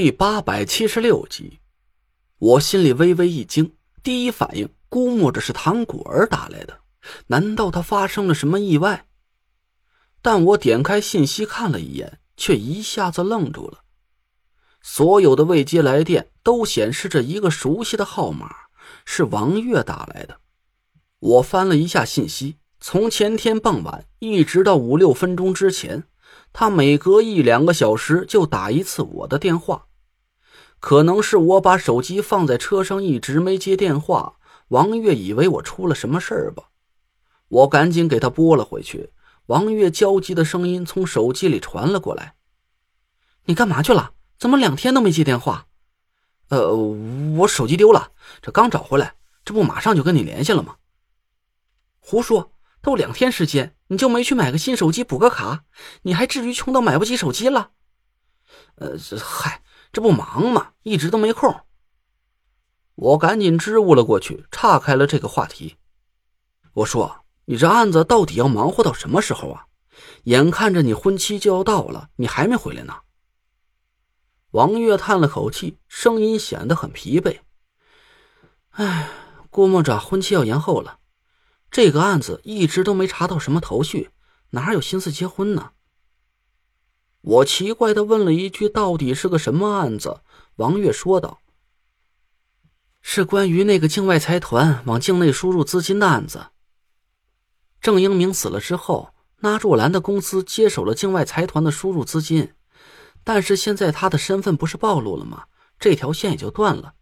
第八百七十六集，我心里微微一惊，第一反应估摸着是唐果儿打来的，难道他发生了什么意外？但我点开信息看了一眼，却一下子愣住了。所有的未接来电都显示着一个熟悉的号码，是王月打来的。我翻了一下信息，从前天傍晚一直到五六分钟之前。他每隔一两个小时就打一次我的电话，可能是我把手机放在车上一直没接电话，王月以为我出了什么事儿吧。我赶紧给他拨了回去，王月焦急的声音从手机里传了过来：“你干嘛去了？怎么两天都没接电话？”“呃，我手机丢了，这刚找回来，这不马上就跟你联系了吗？”“胡说。”都两天时间，你就没去买个新手机补个卡？你还至于穷到买不起手机了？呃，嗨，这不忙吗？一直都没空。我赶紧支吾了过去，岔开了这个话题。我说：“你这案子到底要忙活到什么时候啊？眼看着你婚期就要到了，你还没回来呢。”王月叹了口气，声音显得很疲惫。唉，估摸着婚期要延后了。这个案子一直都没查到什么头绪，哪有心思结婚呢？我奇怪的问了一句：“到底是个什么案子？”王月说道：“是关于那个境外财团往境内输入资金的案子。郑英明死了之后，纳若兰的公司接手了境外财团的输入资金，但是现在他的身份不是暴露了吗？这条线也就断了。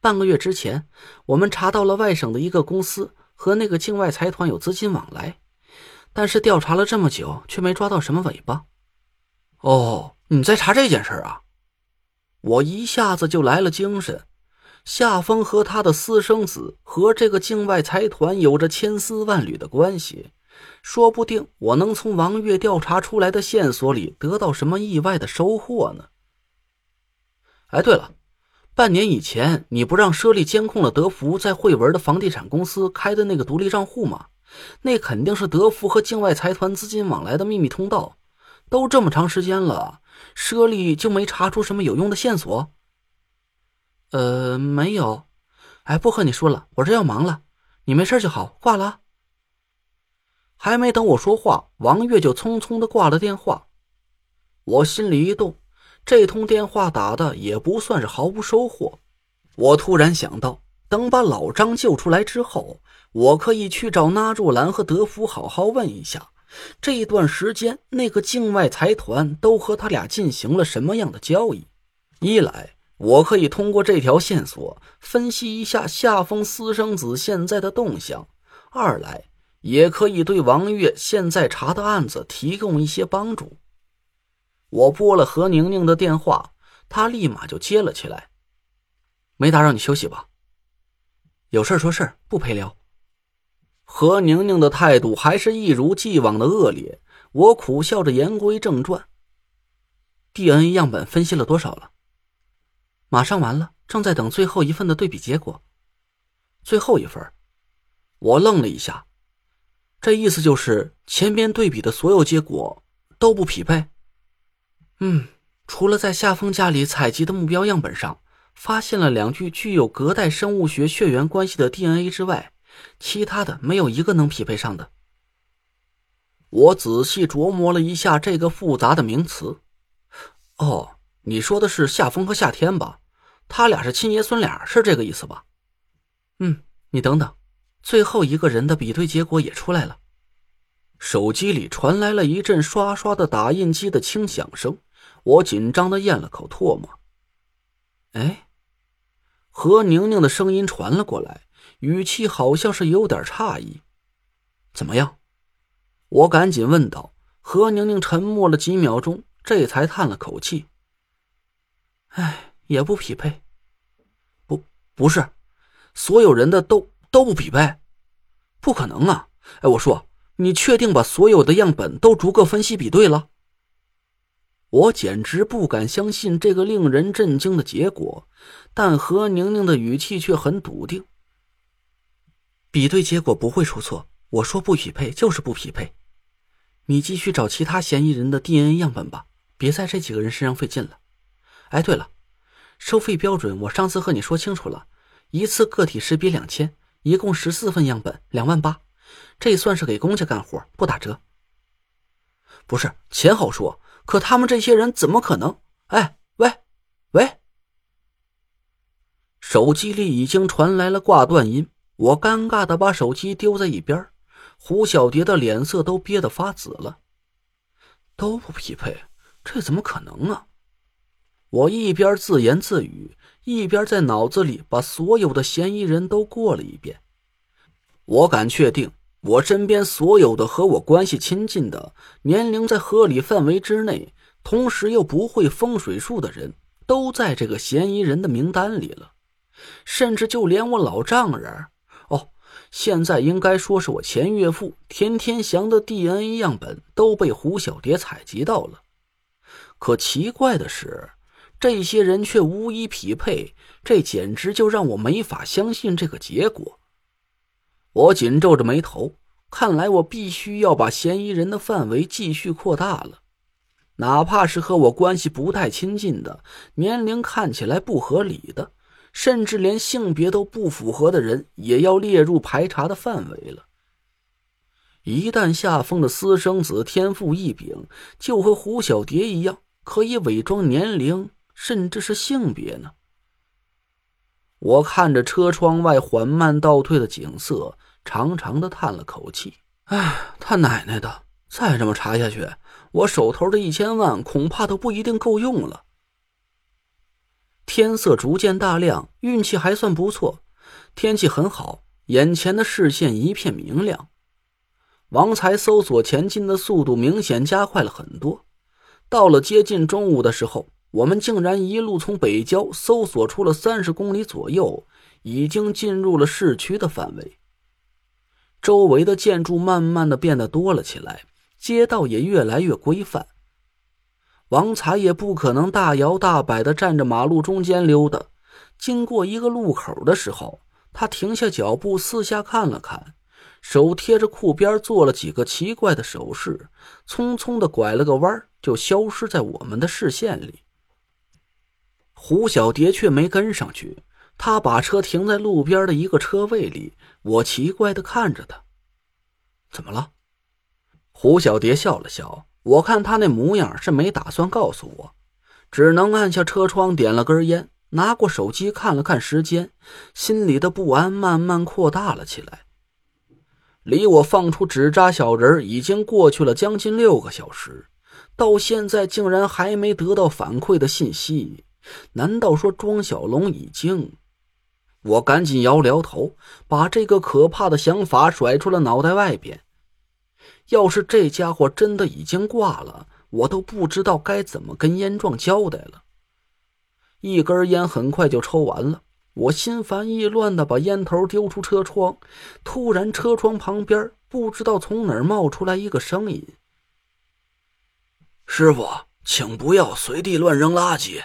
半个月之前，我们查到了外省的一个公司。”和那个境外财团有资金往来，但是调查了这么久，却没抓到什么尾巴。哦，你在查这件事啊？我一下子就来了精神。夏风和他的私生子和这个境外财团有着千丝万缕的关系，说不定我能从王月调查出来的线索里得到什么意外的收获呢？哎，对了。半年以前，你不让舍利监控了德福在惠文的房地产公司开的那个独立账户吗？那肯定是德福和境外财团资金往来的秘密通道。都这么长时间了，舍利就没查出什么有用的线索？呃，没有。哎，不和你说了，我这要忙了。你没事就好，挂了。还没等我说话，王月就匆匆的挂了电话。我心里一动。这通电话打的也不算是毫无收获。我突然想到，等把老张救出来之后，我可以去找纳柱兰和德福好好问一下，这段时间那个境外财团都和他俩进行了什么样的交易。一来，我可以通过这条线索分析一下夏风私生子现在的动向；二来，也可以对王月现在查的案子提供一些帮助。我拨了何宁宁的电话，她立马就接了起来。没打扰你休息吧？有事说事不陪聊。何宁宁的态度还是一如既往的恶劣。我苦笑着言归正传：DNA 样本分析了多少了？马上完了，正在等最后一份的对比结果。最后一份？我愣了一下，这意思就是前边对比的所有结果都不匹配。嗯，除了在夏风家里采集的目标样本上发现了两具具有隔代生物学血缘关系的 DNA 之外，其他的没有一个能匹配上的。我仔细琢磨了一下这个复杂的名词。哦，你说的是夏风和夏天吧？他俩是亲爷孙俩，是这个意思吧？嗯，你等等，最后一个人的比对结果也出来了。手机里传来了一阵刷刷的打印机的轻响声。我紧张的咽了口唾沫。哎，何宁宁的声音传了过来，语气好像是有点诧异。怎么样？我赶紧问道。何宁宁沉默了几秒钟，这才叹了口气：“哎，也不匹配。不，不是，所有人的都都不匹配，不可能啊！哎，我说，你确定把所有的样本都逐个分析比对了？”我简直不敢相信这个令人震惊的结果，但何宁宁的语气却很笃定。比对结果不会出错，我说不匹配就是不匹配。你继续找其他嫌疑人的 DNA 样本吧，别在这几个人身上费劲了。哎，对了，收费标准我上次和你说清楚了，一次个体识别两千，一共十四份样本，两万八，这算是给公家干活，不打折。不是钱好说，可他们这些人怎么可能？哎，喂，喂！手机里已经传来了挂断音，我尴尬的把手机丢在一边。胡小蝶的脸色都憋得发紫了。都不匹配，这怎么可能啊？我一边自言自语，一边在脑子里把所有的嫌疑人都过了一遍。我敢确定。我身边所有的和我关系亲近的、年龄在合理范围之内，同时又不会风水术的人，都在这个嫌疑人的名单里了。甚至就连我老丈人，现在应该说是我前岳父田天祥的 DNA 样本都被胡小蝶采集到了。可奇怪的是，这些人却无一匹配，这简直就让我没法相信这个结果。我紧皱着眉头，看来我必须要把嫌疑人的范围继续扩大了，哪怕是和我关系不太亲近的、年龄看起来不合理的，甚至连性别都不符合的人，也要列入排查的范围了。一旦下封的私生子天赋异禀，就和胡小蝶一样，可以伪装年龄，甚至是性别呢？我看着车窗外缓慢倒退的景色。长长的叹了口气，哎，他奶奶的！再这么查下去，我手头的一千万恐怕都不一定够用了。天色逐渐大亮，运气还算不错，天气很好，眼前的视线一片明亮。王才搜索前进的速度明显加快了很多，到了接近中午的时候，我们竟然一路从北郊搜索出了三十公里左右，已经进入了市区的范围。周围的建筑慢慢的变得多了起来，街道也越来越规范。王才也不可能大摇大摆的站着马路中间溜达。经过一个路口的时候，他停下脚步，四下看了看，手贴着裤边做了几个奇怪的手势，匆匆的拐了个弯，就消失在我们的视线里。胡小蝶却没跟上去。他把车停在路边的一个车位里，我奇怪的看着他，怎么了？胡小蝶笑了笑，我看他那模样是没打算告诉我，只能按下车窗，点了根烟，拿过手机看了看时间，心里的不安慢慢扩大了起来。离我放出纸扎小人已经过去了将近六个小时，到现在竟然还没得到反馈的信息，难道说庄小龙已经？我赶紧摇了摇头，把这个可怕的想法甩出了脑袋外边。要是这家伙真的已经挂了，我都不知道该怎么跟烟壮交代了。一根烟很快就抽完了，我心烦意乱的把烟头丢出车窗。突然，车窗旁边不知道从哪儿冒出来一个声音：“师傅，请不要随地乱扔垃圾。”